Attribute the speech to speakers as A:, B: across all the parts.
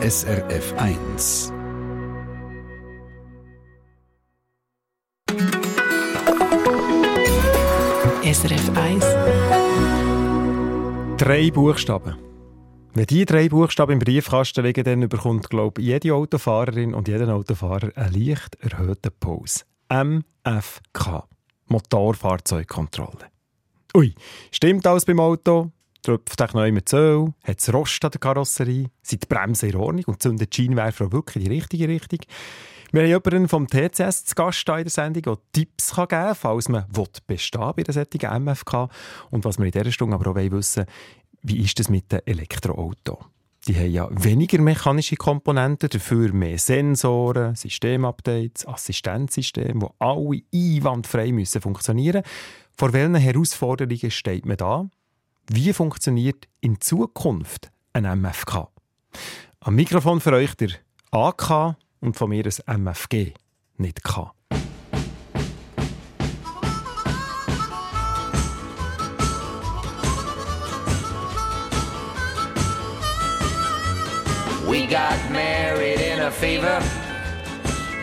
A: SRF 1.
B: SRF 1.
C: Drei Buchstaben. Wenn die drei Buchstaben im Briefkasten liegen, dann bekommt, glaube ich, jede Autofahrerin und jeder Autofahrer einen leicht erhöhten Puls. MFK. Motorfahrzeugkontrolle. Ui, stimmt alles beim Auto? Tröpft euch neu mit Öl? Hat es Rost an der Karosserie? Sind die Bremsen in Ordnung und zündet die Scheinwerfer wirklich in die richtige Richtung? Wir haben jemanden vom TCS zu Gast in der Sendung, der Tipps geben kann, falls man bestehen bei der solchen MFK. Und was wir in dieser Stunde aber auch wissen wie ist das mit den Elektroautos? Die haben ja weniger mechanische Komponenten, dafür mehr Sensoren, Systemupdates, Assistenzsysteme, die alle einwandfrei müssen funktionieren Vor welchen Herausforderungen steht man da? Wie funktioniert in Zukunft ein MFK? Am Mikrofon für euch der AK und von mir ein MFG, nicht K.
D: We got married in a fever,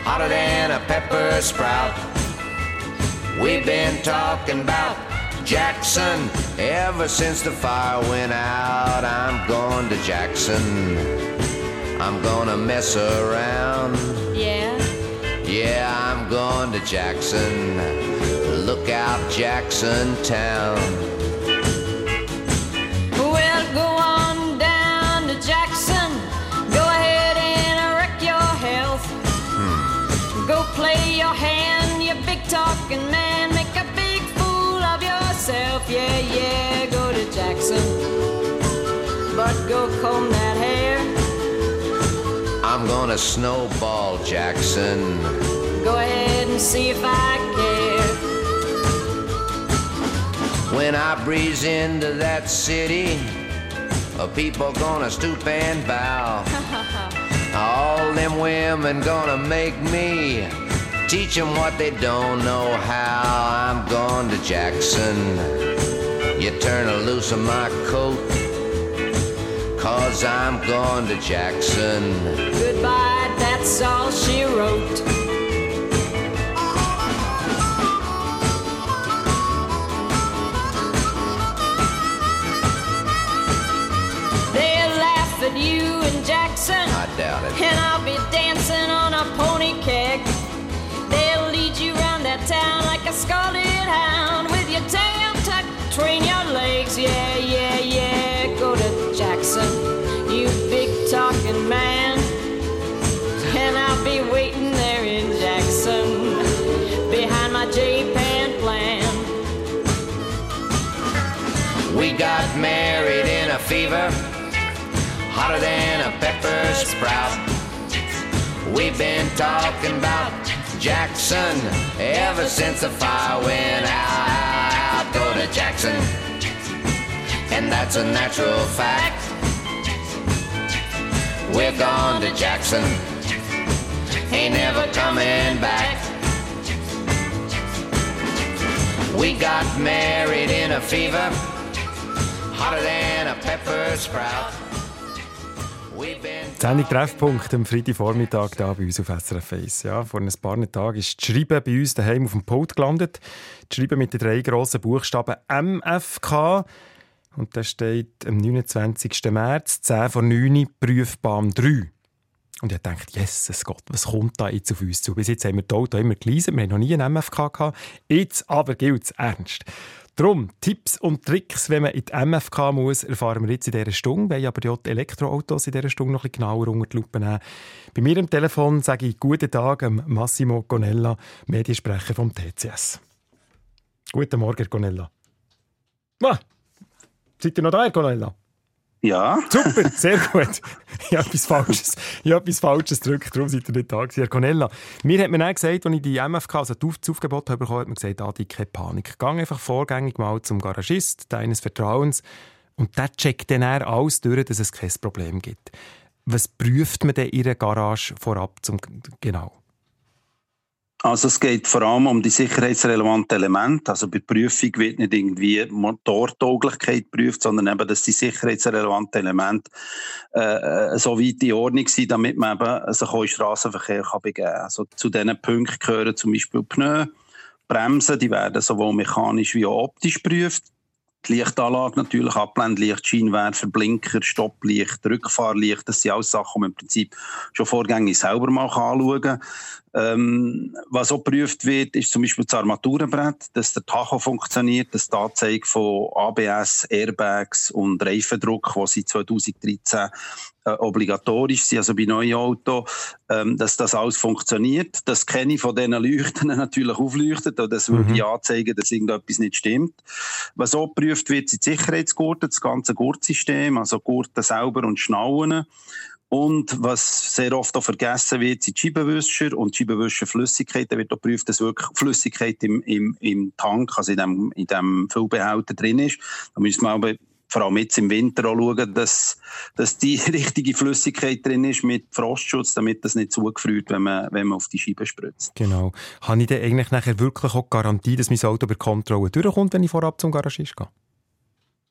D: hotter than a pepper sprout. We've been talking about Jackson ever since the fire went out. I'm going to Jackson. I'm gonna mess around.
E: Yeah.
D: Yeah, I'm going to Jackson. Look out, Jackson Town.
E: But go comb that hair.
D: I'm gonna snowball Jackson.
E: Go ahead and see if I care.
D: When I breeze into that city, uh, people gonna stoop and bow. All them women gonna make me teach them what they don't know how. I'm going to Jackson. You turn loose of my coat, cause I'm going to Jackson.
E: Goodbye, that's all she wrote. They'll laugh at you in Jackson,
D: I doubt it.
E: and I'll be dancing on a pony keg. They'll lead you around that town like a scalded hound with your tail tucked between your legs. Yeah, yeah, yeah.
D: Married in a fever, hotter than a pepper sprout. We've been talking about Jackson ever since the fire went out. Go to Jackson, and that's a natural fact. We're gone to Jackson, ain't never coming back. We got married in a fever, hotter than a pepper sprout.
C: Sendung Treffpunkt am Freitagvormittag hier bei uns auf SRF 1. Ja, vor ein paar Tagen ist die Schreibe bei uns daheim auf dem Pult gelandet. Die Schreibe mit den drei grossen Buchstaben MFK. Und da steht am 29. März, 10 vor 9 Prüfbahn 3. Und ich dachte, Jesus Gott, was kommt da jetzt auf uns zu? Bis jetzt haben wir die Auto immer gelesen, wir haben noch nie einen MFK gehabt. Jetzt aber gilt es ernst. Darum, Tipps und Tricks, wenn man in die MFK muss, erfahren wir jetzt in dieser Stunde. Wir wollen aber die Elektroautos in dieser Stunde noch ein bisschen genauer unter die Lupe nehmen. Bei mir am Telefon sage ich guten Tag Massimo Gonella, Mediensprecher vom TCS. Guten Morgen, Gonella. Ah, seid ihr noch da, Herr Gonella?
F: Ja,
C: Super, sehr gut. Ich habe etwas Falsches, ich habe etwas Falsches gedrückt, darum seid ihr nicht da gewesen. Herr Cornella, mir hat man dann gesagt, als ich die MFK, also das Aufgebot habe hat man gesagt, ah, die keine Panik. Gang einfach vorgängig mal zum Garagist deines Vertrauens und der checkt dann alles durch, dass es kein Problem gibt. Was prüft man denn in einer Garage vorab zum, genau?
F: Also es geht vor allem um die sicherheitsrelevanten Elemente. Also bei Prüfung wird nicht irgendwie Motortauglichkeit geprüft, sondern eben, dass die sicherheitsrelevanten Elemente äh, äh, so weit in Ordnung sind, damit man eben sich auch Straßenverkehr begeben kann. Also zu diesen Punkten gehören zum Beispiel Pneu, Bremsen, die werden sowohl mechanisch wie auch optisch geprüft. Die Lichtanlage natürlich, Abblendlicht, Scheinwerfer, Blinker, Stopplicht, Rückfahrlicht, das sind alles Sachen, die man im Prinzip schon vorgängig selber mal anschauen kann. Ähm, was auch geprüft wird, ist zum Beispiel das Armaturenbrett, dass der Tacho funktioniert, das die Anzeige von ABS, Airbags und Reifendruck, die seit 2013 äh, obligatorisch sind, also bei neuen Autos, ähm, dass das alles funktioniert. Das kenne ich von diesen Leuchten natürlich aufleuchtet, oder das würde mhm. anzeigen, dass irgendetwas nicht stimmt. Was auch geprüft wird, sind die Sicherheitsgurte, das ganze Gurtsystem, also Gurte selber und Schnauen. Und was sehr oft auch vergessen wird, sind Scheibenwischer und Scheibenwischerflüssigkeit. Da wird auch geprüft, dass wirklich Flüssigkeit im, im, im Tank, also in dem, in dem Füllbehälter drin ist. Da müssen wir aber vor allem jetzt im Winter auch schauen, dass, dass die richtige Flüssigkeit drin ist mit Frostschutz, damit das nicht zugefriert, wenn man, wenn man auf die Scheibe spritzt.
C: Genau. Habe ich denn eigentlich nachher wirklich auch Garantie, dass mein Auto bei Kontrolle durchkommt, wenn ich vorab zum Garagist gehe?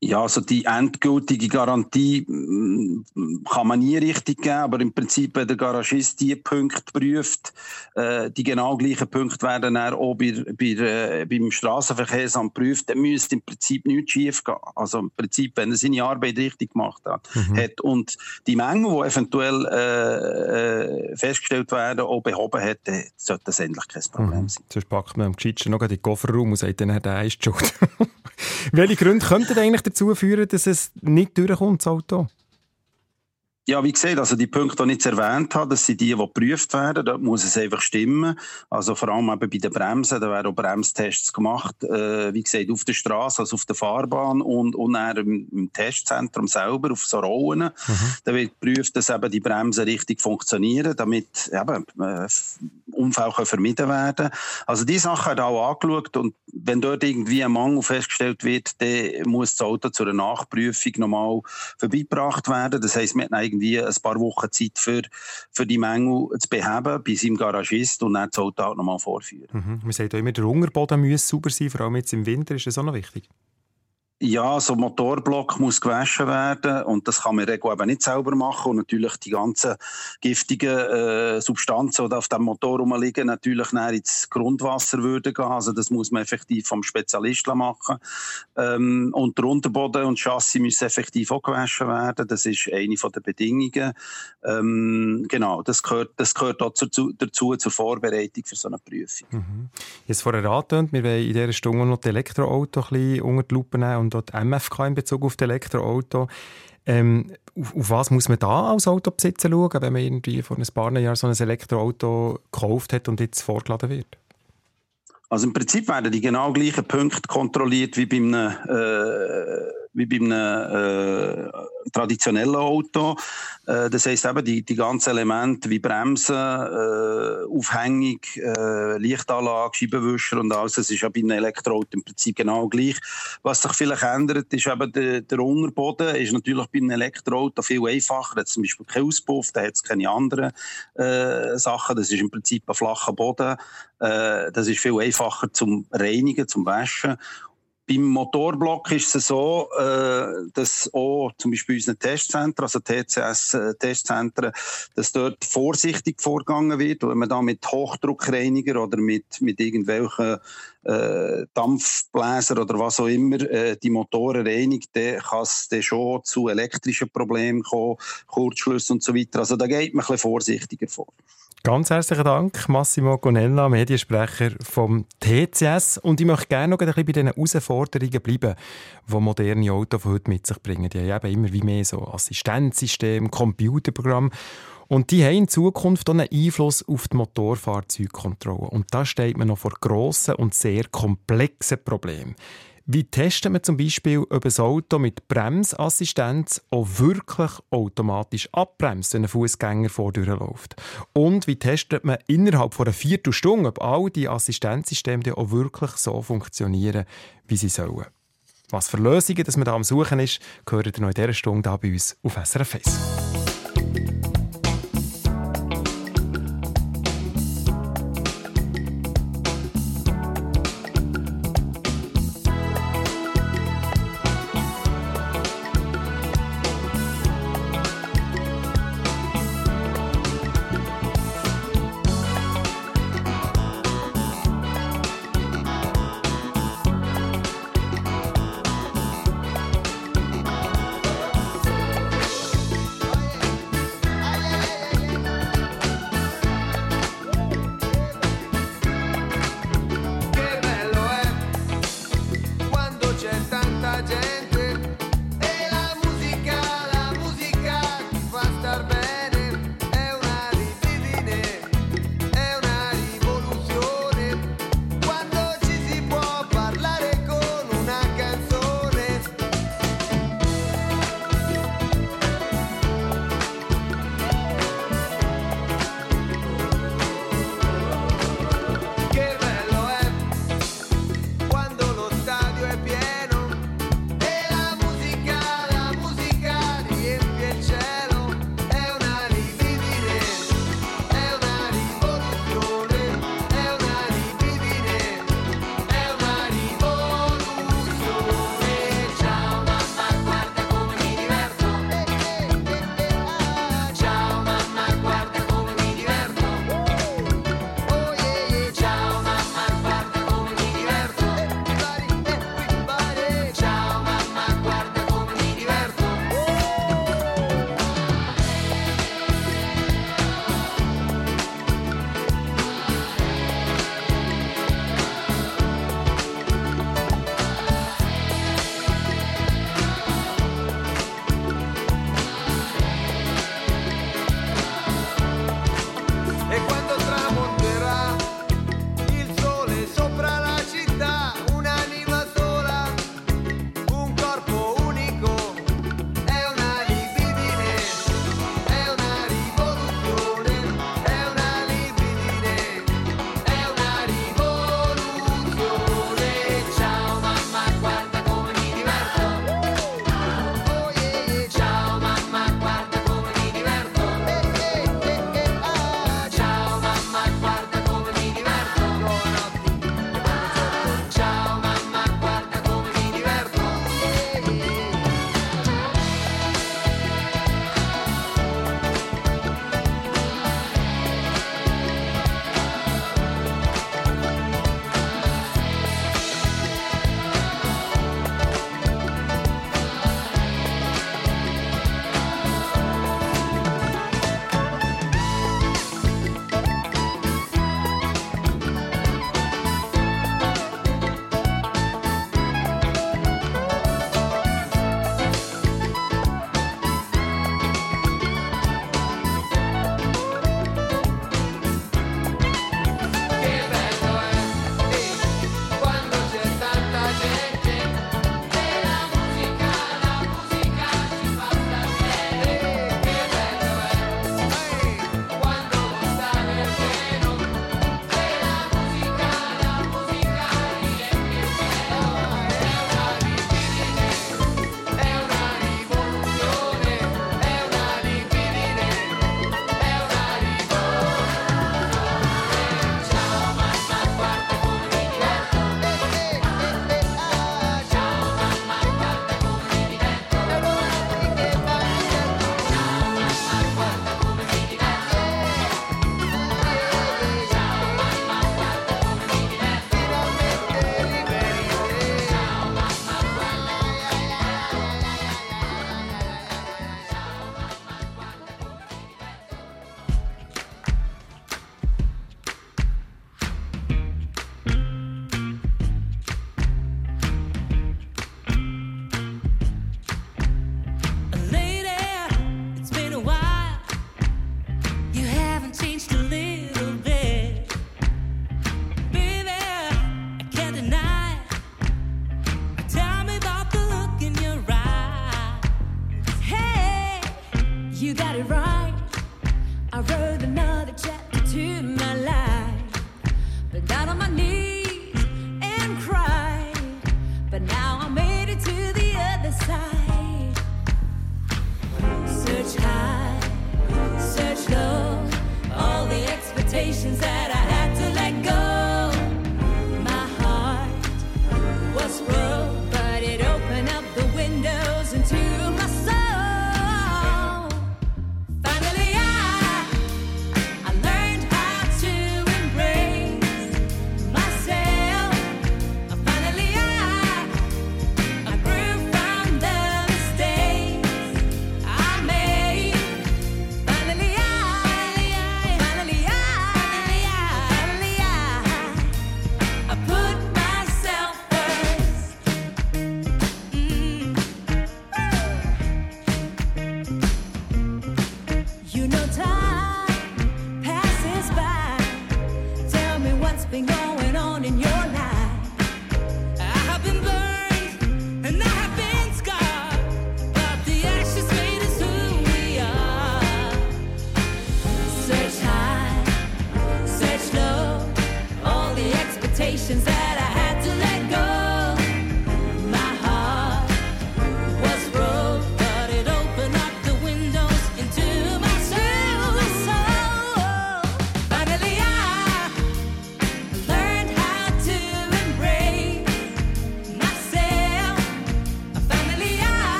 F: Ja, also die endgültige Garantie mm, kann man nie richtig geben, aber im Prinzip, wenn der Garagist die Punkte prüft, äh, die genau gleichen Punkte werden dann auch bei, bei, äh, beim Straßenverkehrsamt prüft, dann müsste im Prinzip nichts schief gehen. Also im Prinzip, wenn er seine Arbeit richtig gemacht hat. Mhm. hat und die Menge, die eventuell äh, äh, festgestellt werden, auch behoben hat, sollte das endlich kein Problem mhm. sein.
C: Sonst packt man am Gescheitsten noch in den Kofferraum und sagt dann, der ist schuld. Welche Gründe könnten eigentlich dazu führen, dass es nicht durchkommt, das Auto?
F: Ja, wie gesagt, also die Punkte, die ich jetzt erwähnt habe, das sind die, die geprüft werden. Dort muss es einfach stimmen. Also vor allem eben bei den Bremsen, da werden auch Bremstests gemacht. Äh, wie gesagt, auf der Straße, also auf der Fahrbahn und, und im, im, Testzentrum selber, auf so Rollen. Mhm. Da wird geprüft, dass eben die Bremsen richtig funktionieren, damit eben, äh, Unfälle können vermieden werden Also diese Sachen werden auch angeschaut und wenn dort irgendwie ein Mangel festgestellt wird, dann muss das Auto zu einer Nachprüfung nochmal vorbeigebracht werden. Das heisst, wir irgendwie ein paar Wochen Zeit für, für die Mängel zu beheben bei seinem Garagist und dann das Auto nochmal vorführen.
C: Mhm. Man sagt auch immer, der Unterboden muss sauber sein, vor allem jetzt im Winter ist das auch noch wichtig.
F: Ja, so ein Motorblock muss gewaschen werden und das kann man Regel eben nicht selber machen und natürlich die ganzen giftigen äh, Substanzen, die auf dem Motor rumliegen, natürlich näher ins Grundwasser würden gehen. Also das muss man effektiv vom Spezialisten machen. Ähm, und der Unterboden und Chassis müssen effektiv auch gewaschen werden. Das ist eine der Bedingungen. Ähm, genau, das gehört, das gehört auch dazu, dazu zur Vorbereitung für so eine Prüfung.
C: Mhm. Jetzt vorher angetönt, wir wollen in dieser Stunde noch die Elektroauto ein bisschen unter die Lupe nehmen und dort MFK in Bezug auf das Elektroauto. Ähm, auf, auf, was muss man da als Autobesitzer schauen, wenn man irgendwie vor ein paar Jahren so ein Elektroauto gekauft hat und jetzt vorgeladen wird?
F: Also im Prinzip werden die genau gleichen Punkte kontrolliert wie bei einem, äh, wie bei einem äh, traditionellen Auto. Äh, das heisst eben, die, die ganzen Elemente wie Bremsen, äh, Aufhängung, äh, Lichtanlage, Scheibenwischer und alles, das ist ja bei einem Elektroauto im Prinzip genau gleich. Was sich vielleicht ändert, ist eben der, der Unterboden, ist natürlich bei einem Elektroauto viel einfacher. Hat zum Beispiel keinen Auspuff, da hat es keine anderen äh, Sachen. Das ist im Prinzip ein flacher Boden. Äh, das ist viel einfacher zum Reinigen, zum Waschen. Beim Motorblock ist es so, äh, dass auch zum Beispiel unsere Testzentren, also TCS-Testzentren, dass dort vorsichtig vorgegangen wird. Wenn man da mit Hochdruckreiniger oder mit, mit irgendwelchen äh, Dampfbläser oder was auch immer äh, die Motoren reinigt, dann kann es dann schon zu elektrischen Problemen kommen, Kurzschlüsse und so weiter. Also da geht man ein bisschen vorsichtiger vor.
C: Ganz herzlichen Dank, Massimo Gonella, Mediensprecher vom TCS. Und ich möchte gerne noch ein bisschen bei diesen Herausforderungen bleiben, die moderne Autos von heute mit sich bringen. Die haben eben immer wie mehr so Assistenzsystem, Computerprogramm. Und die haben in Zukunft einen Einfluss auf die Motorfahrzeugkontrolle. Und da steht man noch vor grossen und sehr komplexen Problemen. Wie testet man zum Beispiel, ob ein Auto mit Bremsassistenz auch wirklich automatisch abbremst, wenn ein Fußgänger vor läuft? Und wie testet man innerhalb von einer Viertelstunde, ob all die Assistenzsysteme auch wirklich so funktionieren, wie sie sollen? Was für Lösungen dass man da am Suchen ist, gehört ihr noch in dieser Stunde bei uns auf SRF 1.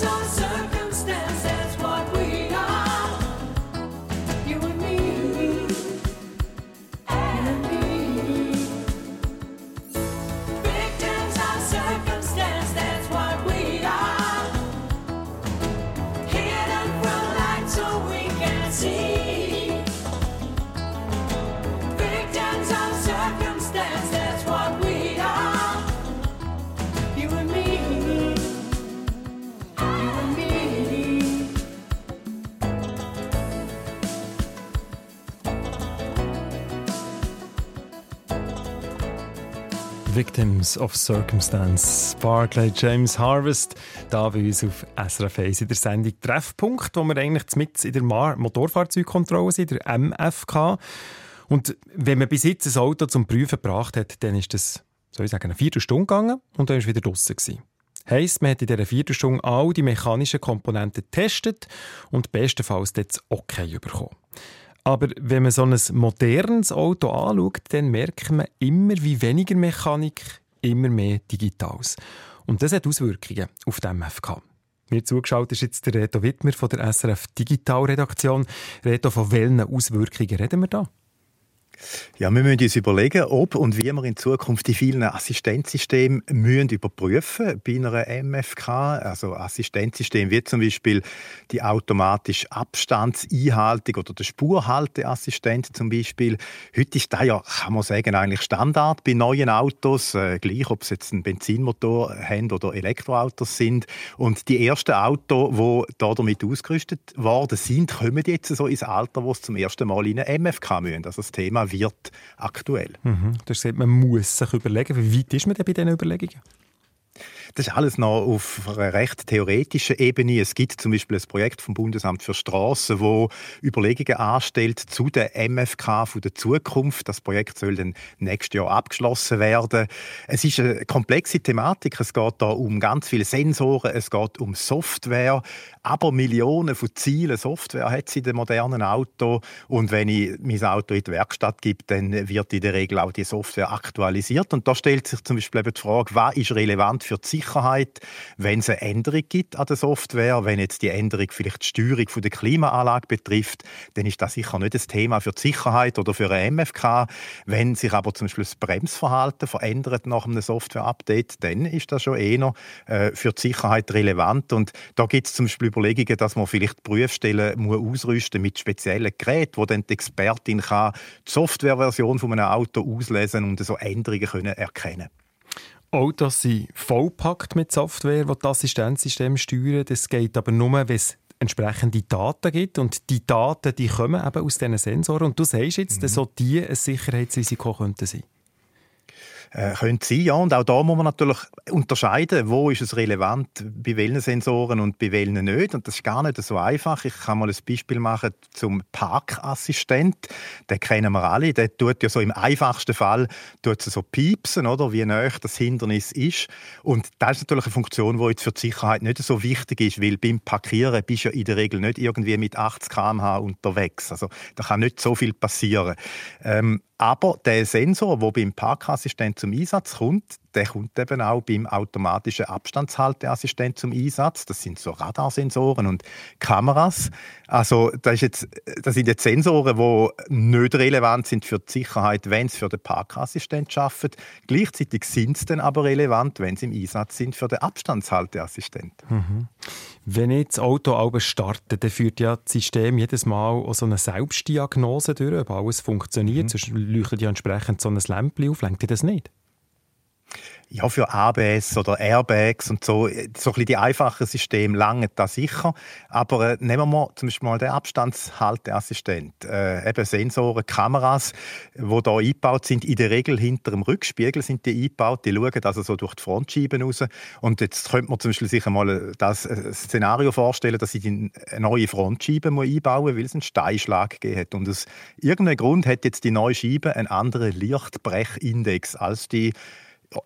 G: Victims of Victims of Circumstance.
C: Barclay James Harvest, da bei uns auf SRF 1 in der Sendung Treffpunkt, wo wir eigentlich mit in der Motorfahrzeugkontrolle sind, der MFK. Und wenn man bis jetzt ein Auto zum Prüfen gebracht hat, dann ist das, soll ich sagen, eine Viertelstunde gegangen und dann ist wieder draussen gewesen. Heisst, man hat in dieser Viertelstunde all die mechanischen Komponenten getestet und bestenfalls das Okay bekommen. Aber wenn man so ein modernes Auto anschaut, dann merkt man immer wie weniger Mechanik, immer mehr Digitales. Und das hat Auswirkungen auf den MFK. Mir zugeschaut ist jetzt der Reto Wittmer von der SRF Digitalredaktion. Reto, von welchen Auswirkungen reden wir da?
H: Ja, wir müssen uns überlegen, ob und wie wir in Zukunft die vielen Assistenzsysteme müssen überprüfen bei einer MFK. Also Assistenzsysteme wie zum Beispiel die automatische Abstandseinhaltung oder der Spurhalteassistent zum Beispiel. Heute ist das ja, kann man sagen, eigentlich Standard bei neuen Autos, äh, gleich ob es jetzt einen Benzinmotor haben oder Elektroautos sind. Und die ersten Autos, die da damit ausgerüstet worden sind, kommen jetzt so ins Alter, wo es zum ersten Mal in eine MFK müssen. Also das Thema wird aktuell.
C: Mhm. Das sieht, man muss sich überlegen, wie weit ist man denn bei diesen Überlegungen?
H: Das ist alles noch auf einer recht theoretischen Ebene. Es gibt zum Beispiel ein Projekt vom Bundesamt für Straßen, wo Überlegungen anstellt zu der MFK von der Zukunft. Das Projekt soll dann nächstes Jahr abgeschlossen werden. Es ist eine komplexe Thematik. Es geht da um ganz viele Sensoren, es geht um Software, aber Millionen von Zielen Software hat es in dem modernen Auto. Und wenn ich mein Auto in die Werkstatt gebe, dann wird in der Regel auch die Software aktualisiert. Und da stellt sich zum Beispiel eben die Frage, was ist relevant für die Sicherheit, wenn es eine Änderung gibt an der Software, wenn jetzt die Änderung vielleicht die Steuerung von der Klimaanlage betrifft, dann ist das sicher nicht das Thema für die Sicherheit oder für eine MFK. Wenn sich aber zum Beispiel das Bremsverhalten verändert nach einem Software-Update, dann ist das schon eher äh, für die Sicherheit relevant. Und da gibt es zum Beispiel Überlegungen, dass man vielleicht Prüfstellen muss ausrüsten mit speziellen Geräten, wo dann die Expertin kann die Softwareversion von einem Auto auslesen und so Änderungen können erkennen
C: Autos sind vollpackt mit Software, die das Assistenzsystem steuern. Das geht aber nur, wenn es entsprechende Daten gibt und die Daten, die kommen eben aus diesen Sensoren und du sagst jetzt, dass so die ein Sicherheitsrisiko könnten sein.
H: Äh, könnte sein, ja. Und auch da muss man natürlich unterscheiden, wo ist es relevant, bei welchen Sensoren und bei welchen nicht. Und das ist gar nicht so einfach. Ich kann mal ein Beispiel machen zum Parkassistent. Den kennen wir alle. Der tut ja so im einfachsten Fall tut so piepsen, oder? Wie nah das Hindernis ist. Und das ist natürlich eine Funktion, die jetzt für die Sicherheit nicht so wichtig ist, weil beim Parkieren bist du ja in der Regel nicht irgendwie mit 80 km/h unterwegs. Also da kann nicht so viel passieren. Ähm, aber der Sensor, der beim Parkassistent zum Einsatz kommt, der kommt eben auch beim automatischen Abstandshalteassistent zum Einsatz. Das sind so Radarsensoren und Kameras. Also das, ist jetzt, das sind jetzt Sensoren, die nicht relevant sind für die Sicherheit, wenn sie für den Parkassistent arbeiten. Gleichzeitig sind sie dann aber relevant, wenn sie im Einsatz sind für den Abstandshalteassistent.
C: Wenn ich das Auto aber starte, dann führt ja das System jedes Mal so eine Selbstdiagnose durch, ob alles funktioniert. Sonst leuchtet ja entsprechend so ein Lämpchen auf. Lenkt ihr das nicht?
H: Ja, für ABS oder Airbags und so, so ein die einfachen Systeme langen da sicher. Aber äh, nehmen wir zum Beispiel mal den Abstandshalteassistent. Äh, eben Sensoren, Kameras, die da eingebaut sind, in der Regel hinter dem Rückspiegel sind die eingebaut. Die schauen also so durch die Frontscheiben raus. Und jetzt könnte man zum Beispiel sich einmal das äh, Szenario vorstellen, dass ich die neue Frontscheibe einbauen muss, weil es einen Steinschlag gegeben hat. Und aus irgendeinem Grund hat jetzt die neue Scheibe einen anderen Lichtbrechindex als die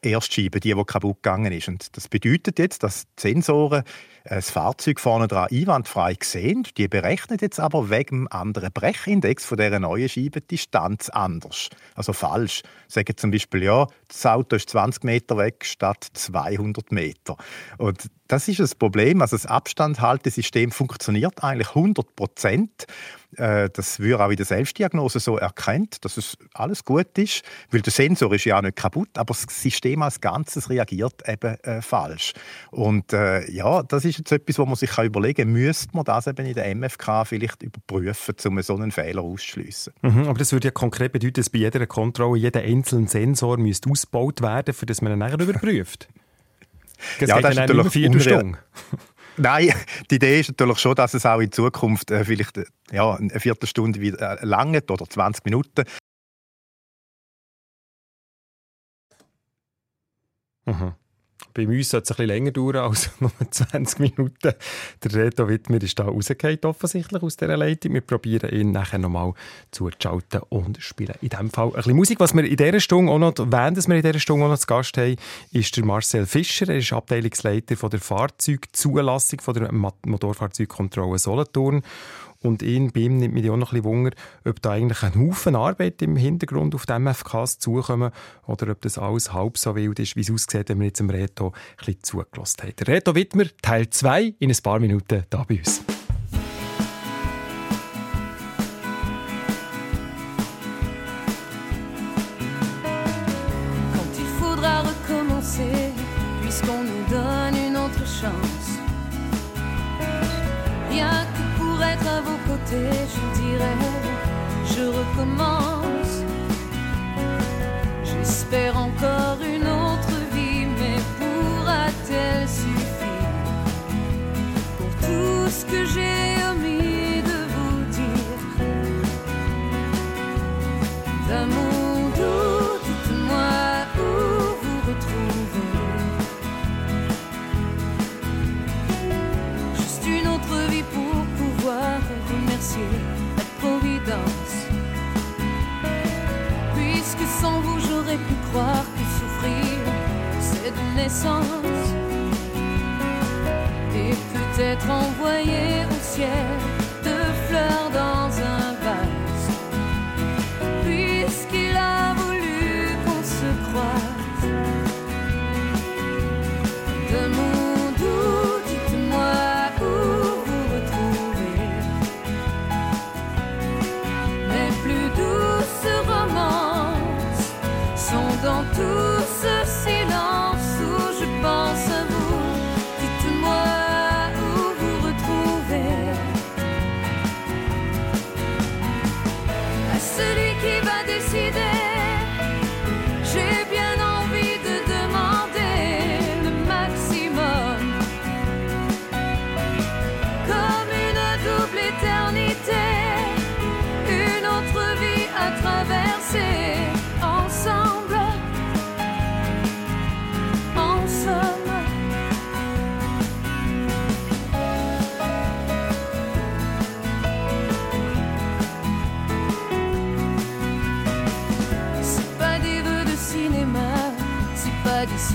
H: Erstscheibe, die, die kaputt gegangen ist. Und das bedeutet jetzt, dass die Sensoren das Fahrzeug vorne dran einwandfrei sehen. Die berechnen jetzt aber wegen dem anderen Brechindex von dieser neuen Scheibe die Distanz anders. Also falsch. Sagen zum Beispiel, ja, das Auto ist 20 Meter weg statt 200 Meter. Und das ist das Problem. Also das Abstandhaltesystem funktioniert eigentlich 100 Prozent. Äh, Das wird auch in der Selbstdiagnose so erkannt, dass es alles gut ist, weil der Sensor ist ja nicht kaputt, aber das System als Ganzes reagiert eben äh, falsch. Und äh, ja, das ist jetzt etwas, wo man sich überlegen kann, müsste man das eben in der MFK vielleicht überprüfen, um so einen Fehler auszuschliessen.
C: Mhm, aber das würde ja konkret bedeuten, dass bei jeder Kontrolle jeder einzelne Sensor müsste ausgebaut werden, für das man ihn nachher überprüft. Das
H: Ja, das ist natürlich
C: Viertelstunde.
H: Nein, die Idee ist natürlich schon, dass es auch in Zukunft äh, vielleicht äh, ja, eine Viertelstunde wieder äh, langt oder 20 Minuten.
C: Mhm. Bei uns sollte es ein bisschen länger dauern als nur 20 Minuten. Der Reto Wittmer ist da rausgefallen, offensichtlich aus dieser Leitung. Wir probieren ihn nachher nochmal zuzuschalten und spielen in diesem Fall ein bisschen Musik. Was wir in dieser Stunde auch noch, während wir in dieser Stunde auch noch zu Gast haben, ist der Marcel Fischer. Er ist Abteilungsleiter von der Fahrzeugzulassung von der Motorfahrzeugkontrolle Solothurn. Und ihn, bei ihm nimmt mich auch noch ein bisschen Wunder, ob da eigentlich ein Haufen Arbeit im Hintergrund auf die MFKs zukommen oder ob das alles halb so wild ist, wie es aussieht, wenn wir jetzt dem Reto ein bisschen zugelassen haben. Reto Wittmer, Teil 2, in ein paar Minuten da bei uns.
I: Pu croire que souffrir c'est de naissance. Et peut-être envoyer au ciel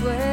C: swear.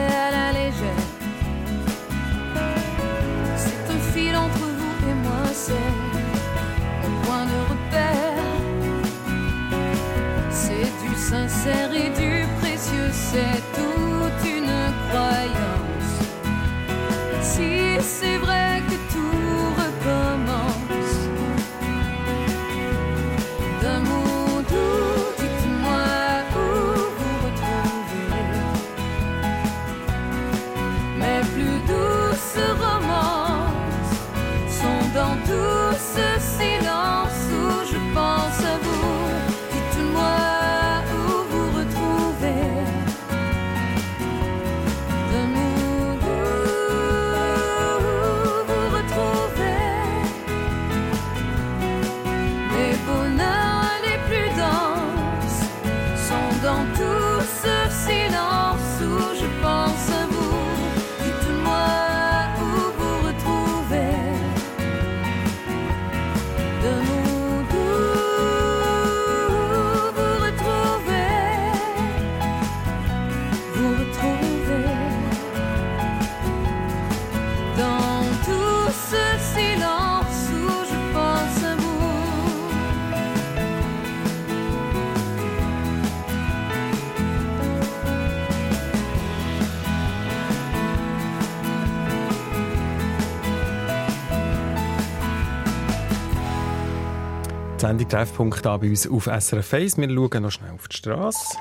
C: Sendung Treffpunkt da bei uns auf SRF 1. Wir schauen noch schnell auf die Straße.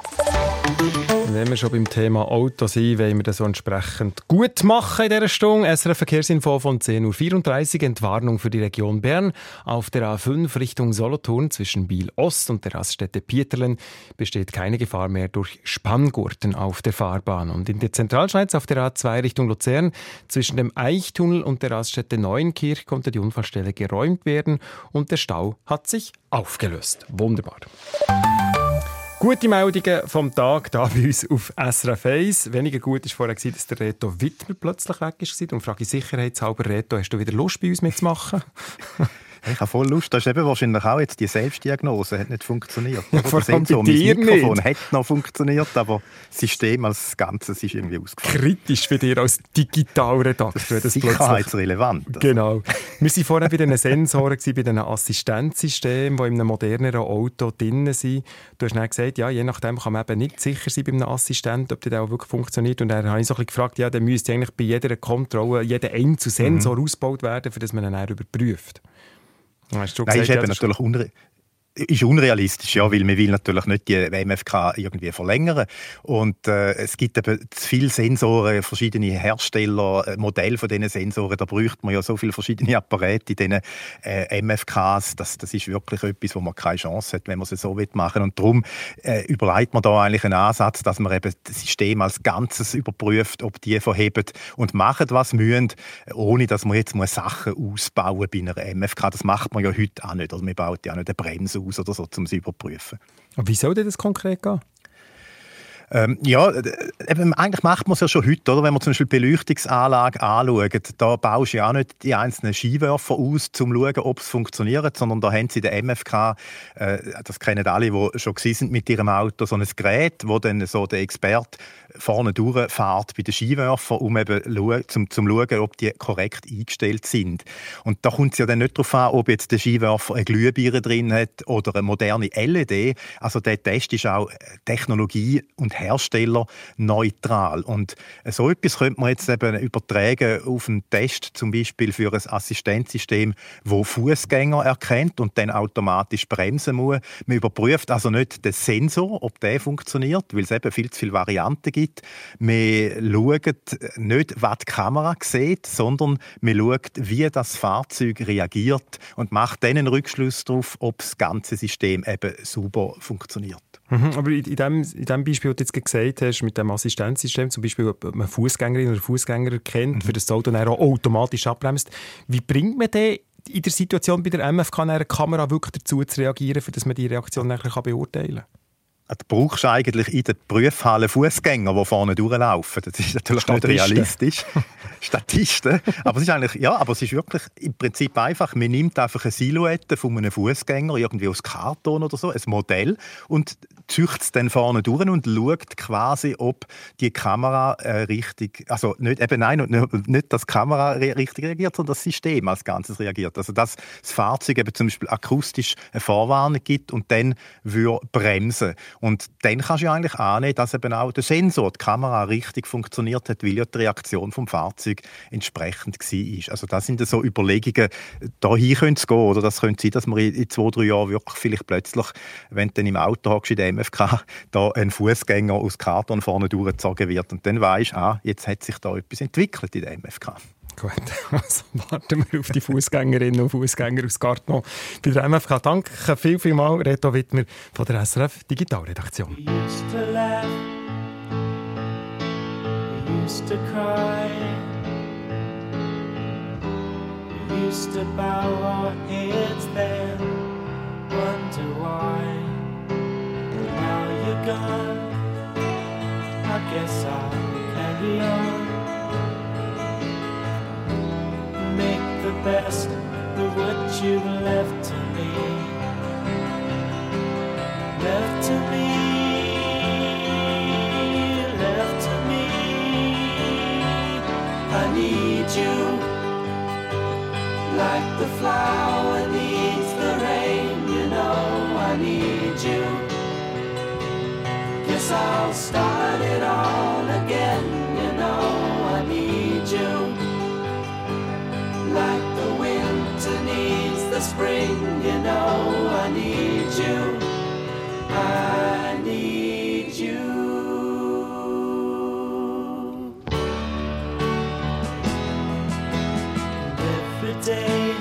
C: Wenn wir schon beim Thema Auto sind, wollen wir das so entsprechend gut machen in dieser Stunde. SRF Verkehrsinfo von 10.34 Uhr. Entwarnung für die Region Bern. Auf der A5 Richtung Solothurn zwischen Biel Ost und der Raststätte Pieterlen besteht keine Gefahr mehr durch Spanngurten auf der Fahrbahn. Und in der Zentralschweiz auf der A2 Richtung Luzern zwischen dem Eichtunnel und der Raststätte Neuenkirch konnte die Unfallstelle geräumt werden und der Stau hat sich aufgelöst. Wunderbar. Gute Meldungen vom Tag hier bei uns auf SRF 1. Weniger gut war vorher, dass der Reto Wittmer plötzlich weg war. Und frage ich sicherheitshalber, Reto, hast du wieder Lust, bei uns mitzumachen?
H: Ich habe voll Lust. Das ist eben wahrscheinlich auch jetzt die Selbstdiagnose hat nicht funktioniert.
C: Vor
H: Das
C: allem bei
H: mein Mikrofon
C: nicht.
H: hat noch funktioniert, aber das System als Ganzes ist irgendwie ausgefallen.
C: Kritisch für dich als Digitalredakteur. Das plötzlich
H: Sicherheitsrelevant.
C: Genau. Wir waren vorher bei diesen Sensoren, bei diesen Assistenzsystemen, die in einem moderneren Auto drin sind. Du hast dann gesagt, ja, je nachdem kann man eben nicht sicher sein bei einem Assistenten, ob der auch wirklich funktioniert. Und dann habe ich so ein bisschen gefragt, ja, dann müsste eigentlich bei jeder Kontrolle jeder einzelne Sensor ausgebaut werden, für das man ihn dann überprüft. Dann hast du
H: Nein, ist
C: ja,
H: eben
C: das
H: natürlich unre ist unrealistisch, ja, weil man will natürlich nicht die MFK irgendwie verlängern. Und äh, es gibt eben zu viele Sensoren, verschiedene Hersteller, äh, Modelle von diesen Sensoren. Da bräuchte man ja so viele verschiedene Apparate in diesen äh, MFKs. Das, das ist wirklich etwas, wo man keine Chance hat, wenn man es so machen will. Und darum äh, überlegt man da eigentlich einen Ansatz, dass man eben das System als Ganzes überprüft, ob die verheben und machen, was müssen, ohne dass man jetzt muss Sachen ausbauen bei einer MFK. Das macht man ja heute auch nicht. Also man baut ja auch nicht eine Bremse aus oder so, um zu überprüfen.
C: Und wie soll denn das konkret gehen?
H: Ähm, ja, eben, eigentlich macht man es ja schon heute, oder? Wenn man zum Beispiel die Beleuchtungsanlage anschaut, da baust du ja auch nicht die einzelnen Skiwerfer aus, um zu schauen, ob es funktioniert, sondern da haben sie den MFK, äh, das kennen alle, die schon sind mit ihrem Auto, so ein Gerät, wo dann so der Experte vorne durchfährt bei den Skiwerfern, um eben zum, zum schauen, ob die korrekt eingestellt sind. Und da kommt es ja dann nicht darauf an, ob jetzt der Skiwerfer eine Glühbirne drin hat oder eine moderne LED. Also der Test ist auch Technologie- und Hersteller neutral. Und so etwas könnte man jetzt eben übertragen auf einen Test, zum Beispiel für ein Assistenzsystem, wo Fußgänger erkennt und dann automatisch bremsen muss. Man überprüft also nicht den Sensor, ob der funktioniert, weil es eben viel zu viele Varianten gibt. Wir schauen nicht, was die Kamera sieht, sondern wir schauen, wie das Fahrzeug reagiert und macht dann einen Rückschluss darauf, ob das ganze System eben sauber funktioniert.
C: Mhm, aber in dem, in dem Beispiel, das du jetzt gesagt hast, mit dem Assistenzsystem, zum Beispiel, ob man Fußgängerin oder Fußgänger erkennt, für das Auto dann auch automatisch abbremst, wie bringt man denn in der Situation bei der MFK eine Kamera wirklich dazu zu reagieren, für dass man die Reaktion nachher kann beurteilen
H: Du brauchst eigentlich in der Prüfhalle Fußgänger, die vorne durchlaufen. Das ist natürlich
C: Statisten.
H: nicht realistisch. Statisten. Aber es ist eigentlich, ja, aber es ist wirklich im Prinzip einfach. Man nimmt einfach eine Silhouette von einem Fußgänger, irgendwie aus Karton oder so, ein Modell, und züchtet es dann vorne durch und schaut quasi, ob die Kamera äh, richtig, also nicht, eben nein, nicht, nicht, dass die Kamera richtig reagiert, sondern das System als Ganzes reagiert. Also dass das Fahrzeug eben zum Beispiel akustisch eine Vorwarnung gibt und dann würde bremsen. Und dann kannst du ja eigentlich annehmen, dass eben auch der Sensor, die Kamera richtig funktioniert hat, weil ja die Reaktion vom Fahrzeug entsprechend war. Also das sind so Überlegungen, dahin könnte es gehen, oder das könnte sein, dass man in zwei, drei Jahren wirklich vielleicht plötzlich, wenn du dann im Auto hockst in der MFK, da ein Fußgänger aus Karton vorne durchgezogen wird und dann weisst ah, jetzt hat sich da etwas entwickelt in der MFK.
C: Gut, also warten wir auf die Fußgängerinnen und Fußgänger aus Gartnon bei der MFK. Danke viel, viel mal, Reto Wittmer von der SRF Digitalredaktion.
G: Used to cry, we used to bow our heads then, wonder why. But now you're gone, I guess I'll carry on. Best of what you've left to me left to me, left to me. I need you, like the flower needs the rain. You know I need you. Guess I'll start it all spring. You know I need you. I need you. And every day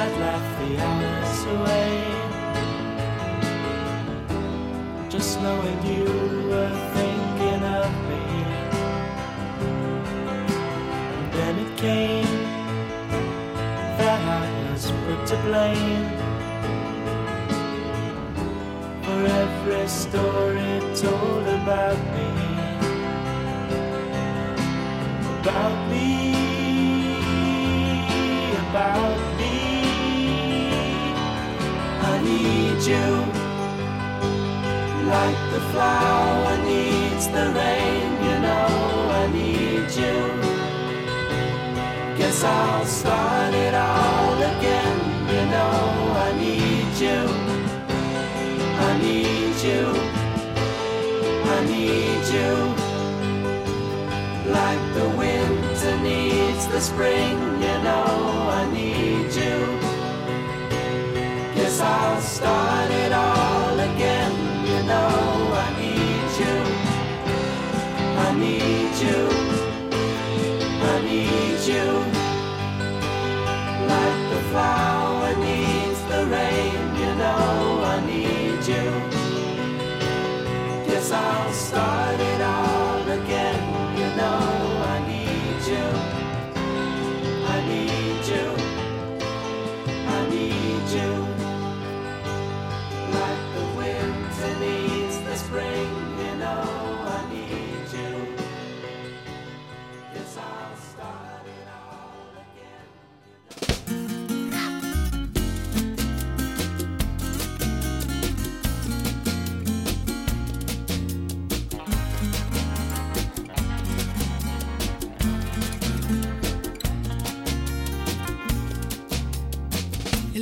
G: I'd laugh the hours away. Just knowing you to blame for every story told about me. About me, about me. I need you, like the flower needs the rain. You know I need you. Guess I'll start it all again. Know I need you. I need you. I need you. Like the winter needs the spring, you know I need you. Guess I'll start it all again, you know I need you. I need you. I need you. Like the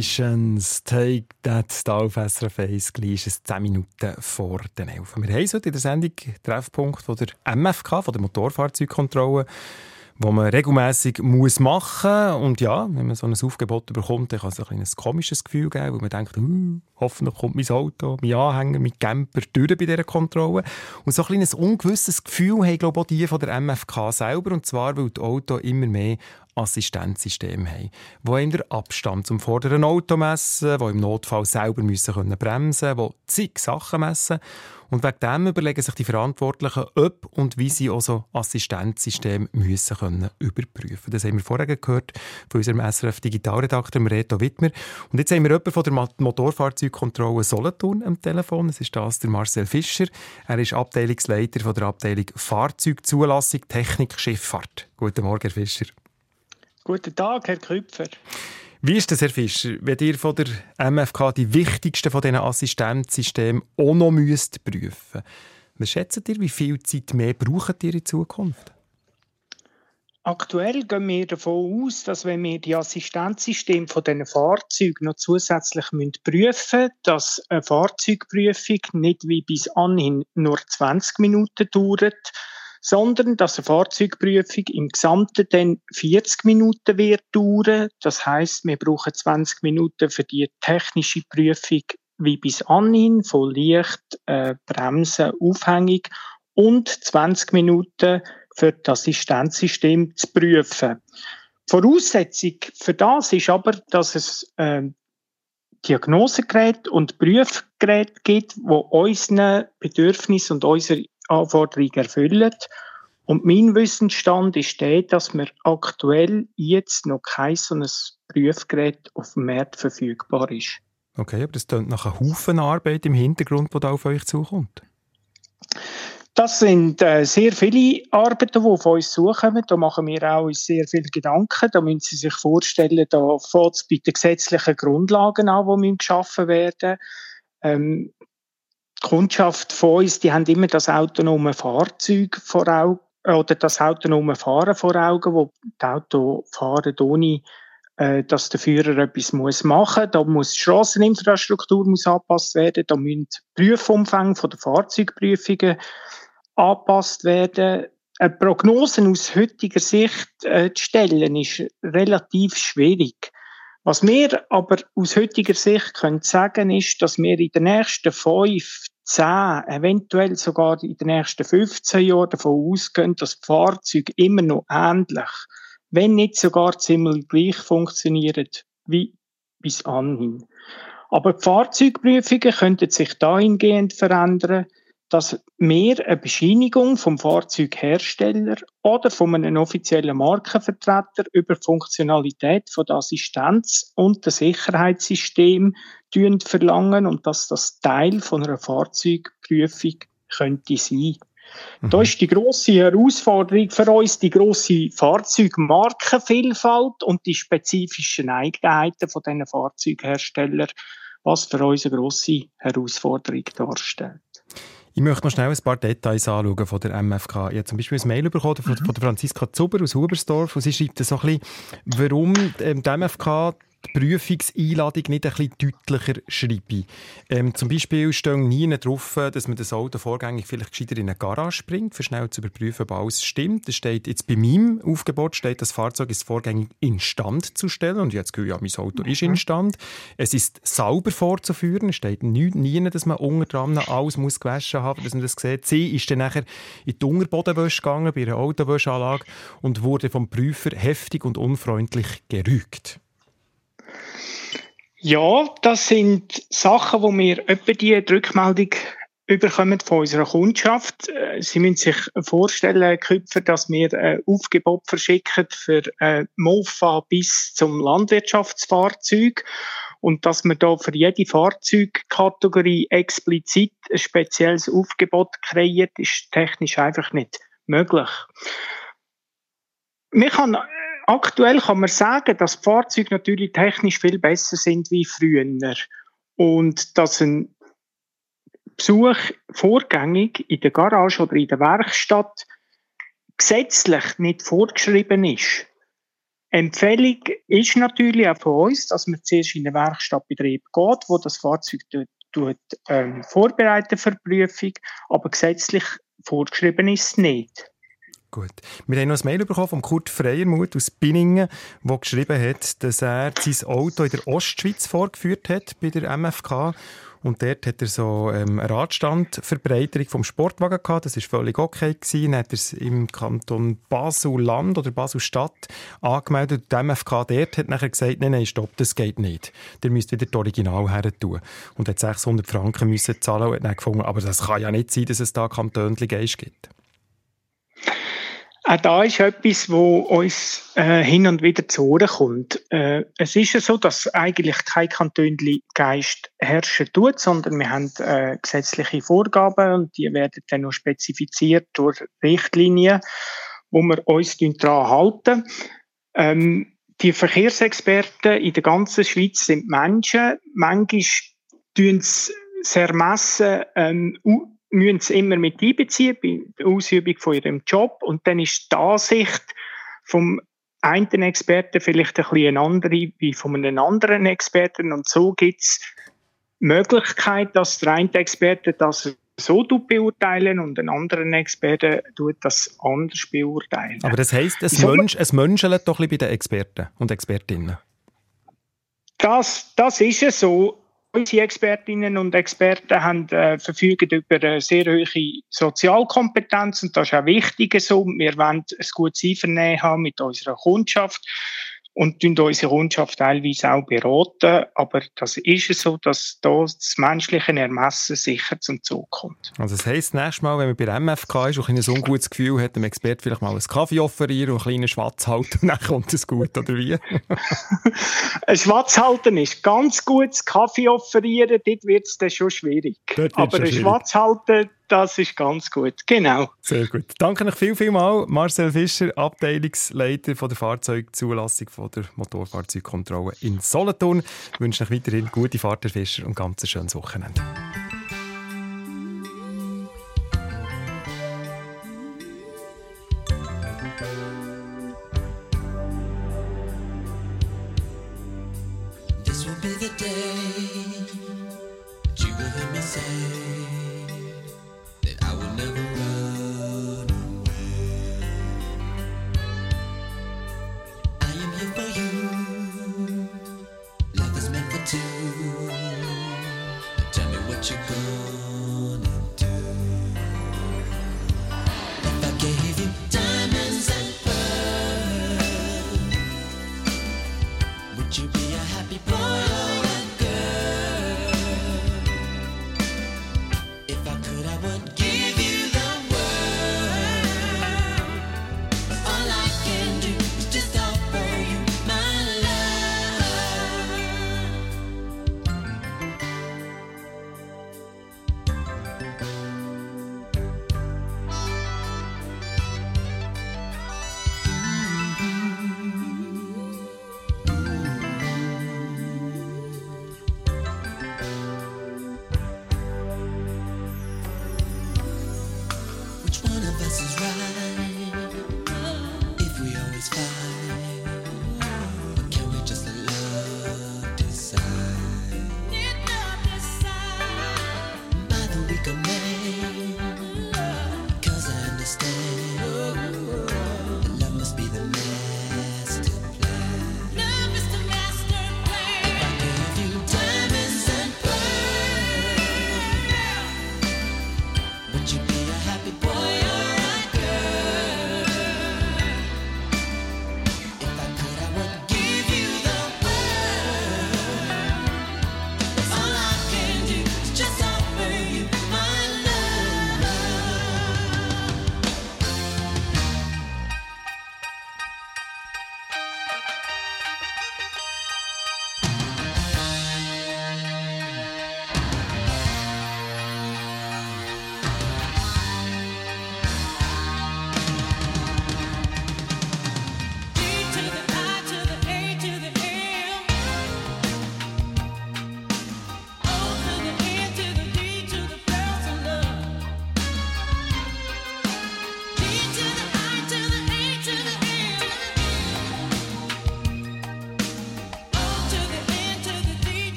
C: Temptations, Take That, da auf SRF 1, gleich ist es 10 Minuten vor den 11. Wir haben heute in der Sendung Treffpunkt von der MFK, von der Motorfahrzeugkontrolle, wo man regelmäßig muss machen und ja, wenn man so ein Aufgebot bekommt, dann kann es ein, ein komisches Gefühl geben, weil man denkt, uh, hoffentlich kommt mein Auto, mein Anhänger, mein Camper durch bei dieser Kontrolle. Und so ein, ein ungewisses Gefühl haben, glaube ich, auch die von der MFK selber, und zwar, weil die Auto immer mehr Assistenzsystem haben, die in der Abstand zum vorderen Auto messen, die im Notfall selber müssen können bremsen die zig Sachen messen. Und wegen dem überlegen sich die Verantwortlichen, ob und wie sie auch so Assistenzsysteme müssen können überprüfen Das haben wir vorher gehört von unserem SRF Digitalredakteur Reto Wittmer. Und jetzt haben wir jemanden von der Motorfahrzeugkontrolle Solothurn am Telefon. Das ist das der Marcel Fischer. Er ist Abteilungsleiter von der Abteilung Fahrzeugzulassung Technik Schifffahrt. Guten Morgen, Herr Fischer.
J: Guten Tag, Herr Küpfer.
C: Wie ist das, Herr Fischer, wenn ihr von der MFK die wichtigsten von diesen Assistenzsystemen auch noch müsst prüfen Was schätzt ihr, wie viel Zeit mehr braucht ihr in Zukunft?
J: Aktuell gehen wir davon aus, dass wenn wir die Assistenzsysteme von diesen Fahrzeugen noch zusätzlich prüfen müssen, dass eine Fahrzeugprüfung nicht wie bis anhin nur 20 Minuten dauert, sondern dass eine Fahrzeugprüfung im Gesamten dann 40 Minuten wird dauern. Das heißt, wir brauchen 20 Minuten für die technische Prüfung wie bis anhin von Licht, äh, Bremsen, Aufhängung und 20 Minuten für das Assistenzsystem zu prüfen. Voraussetzung für das ist aber, dass es äh, Diagnosegerät und Prüfgerät gibt, wo unseren Bedürfnissen und unsere Anforderungen erfüllen. Und mein Wissensstand ist der, dass mir aktuell jetzt noch kein so ein Prüfgerät auf dem Markt verfügbar ist.
C: Okay, aber das klingt nach einem Haufen Arbeit im Hintergrund, die da auf euch zukommt.
J: Das sind äh, sehr viele Arbeiten, die auf uns zukommen. Da machen wir auch uns sehr viele Gedanken. Da müssen Sie sich vorstellen, da fängt es bei den gesetzlichen Grundlagen an, die geschaffen werden. Ähm, Kundschaft von uns, die haben immer das autonome Fahrzeug vor Augen oder das autonome Fahren vor Augen, wo die Auto fahren ohne äh, dass der Führer etwas muss machen muss. Da muss die Strasseninfrastruktur muss angepasst werden, da müssen Prüfumfänge von der Fahrzeugprüfungen angepasst werden. Eine Prognose aus heutiger Sicht äh, zu stellen, ist relativ schwierig. Was wir aber aus heutiger Sicht können sagen, ist, dass wir in den nächsten fünf, zehn, eventuell sogar in den nächsten 15 Jahren davon ausgehen, dass Fahrzeuge immer noch ähnlich, wenn nicht sogar ziemlich gleich funktionieren wie bis anhin. Aber die Fahrzeugprüfungen könnten sich dahingehend verändern, dass wir eine Bescheinigung vom Fahrzeughersteller oder von einem offiziellen Markenvertreter über die Funktionalität von der Assistenz und des Sicherheitssystem verlangen und dass das Teil von einer Fahrzeugprüfung könnte sein. Mhm. Da ist die große Herausforderung für uns die große Fahrzeugmarkenvielfalt und die spezifischen Eigenheiten von diesen Fahrzeugherstellern, was für uns eine große Herausforderung darstellt.
C: Ich möchte noch schnell ein paar Details anschauen von der MFK. Ich habe zum Beispiel ein Mail bekommen von, mhm. von Franziska Zuber aus Hubersdorf und sie schreibt so ein bisschen, warum ähm, die MFK Prüfungseinladung nicht ein bisschen deutlicher schreibe. Ähm, zum Beispiel steht nie drauf, dass man das Auto vorgängig vielleicht gescheiter in eine Garage bringt, für schnell zu überprüfen, ob alles stimmt. Das steht jetzt bei meinem Aufgebot, steht, das Fahrzeug ist vorgängig instand zu stellen. Und das Gefühl, ja, mein Auto ist mhm. instand. Es ist sauber vorzuführen. Es steht nie, nie dass man unter dran alles muss gewaschen haben, dass man das sieht. Sie ist dann nachher in die Unterbodenwäsche gegangen, bei einer Autowäscheanlage und wurde vom Prüfer heftig und unfreundlich gerügt.
J: Ja, das sind Sachen, wo wir etwa die Rückmeldung überkommen von unserer Kundschaft. Äh, Sie müssen sich vorstellen, Köpfer, dass wir ein Aufgebot verschicken für äh, Mofa bis zum Landwirtschaftsfahrzeug und dass wir da für jede Fahrzeugkategorie explizit ein spezielles Aufgebot kreiert, ist technisch einfach nicht möglich. Man kann Aktuell kann man sagen, dass die Fahrzeuge natürlich technisch viel besser sind wie früher. Und dass ein Besuch vorgängig in der Garage oder in der Werkstatt gesetzlich nicht vorgeschrieben ist. Empfehlung ist natürlich auch von uns, dass man zuerst in den Werkstattbetrieb geht, wo das Fahrzeug tut, ähm, vorbereiten für die Prüfung, aber gesetzlich vorgeschrieben ist es nicht.
C: Gut. Wir haben noch ein Mail bekommen von Kurt Freiermuth aus Binningen, der geschrieben hat, dass er sein Auto in der Ostschweiz vorgeführt hat bei der MFK. Und dort hat er so ähm, eine Radstandverbreiterung vom Sportwagen gehabt. Das war völlig okay. Gewesen. Dann hat er es im Kanton Basel-Land oder Basel-Stadt angemeldet. Die MFK dort hat nachher gesagt, nein, nein, stopp, das geht nicht. Ihr müsst wieder das Original her tun. Und hat 600 Franken müssen zahlen und hat dann gefunden, aber das kann ja nicht sein, dass es da Kantönchen Geist gibt.
J: Auch da ist etwas, wo uns äh, hin und wieder zu Ohren kommt. Äh, es ist ja so, dass eigentlich kein Kantönli Geist herrschen tut, sondern wir haben äh, gesetzliche Vorgaben und die werden dann noch spezifiziert durch Richtlinien, wo wir uns daran halten. Ähm, die Verkehrsexperten in der ganzen Schweiz sind Menschen. Manchmal tun sie das Ermessen ähm, müssen sie immer mit einbeziehen bei der Ausübung von ihrem Job. Und dann ist die Ansicht vom einen Experten vielleicht ein bisschen eine andere wie von einem anderen Experten. Und so gibt es Möglichkeit, dass der eine Experte das so beurteilen und ein anderer Experte tut das anders beurteilen.
C: Aber das heisst, es, Mensch, es menschelt doch ein bisschen bei den Experten und Expertinnen.
J: Das, das ist es so. Unsere Expertinnen und Experten haben, äh, verfügen über eine sehr hohe Sozialkompetenz und das ist auch wichtig so. Wir wollen ein gutes Einvernehmen haben mit unserer Kundschaft und tun unsere Kundschaft teilweise auch beraten. Aber das ist es so, dass da das menschliche Ermessen sicher zum Zug kommt.
C: Also das heisst, nächstes Mal, wenn man bei der MFK ist und ein ungutes Gefühl hat, dem Experte vielleicht mal einen Kaffee offerieren und einen kleinen Schwatz halten und dann kommt es gut, oder wie?
J: ein Schwatz halten ist ganz gut, das Kaffee offerieren, dort wird es dann schon schwierig. Aber ein Schwatz halten, das ist ganz gut, genau.
C: Sehr gut. Danke euch viel, viel mal. Marcel Fischer, Abteilungsleiter von der Fahrzeugzulassung von der Motorfahrzeugkontrolle in Solothurn. Ich wünsche euch weiterhin gute Fahrt, Herr Fischer, und ganz ein schönes Wochenende.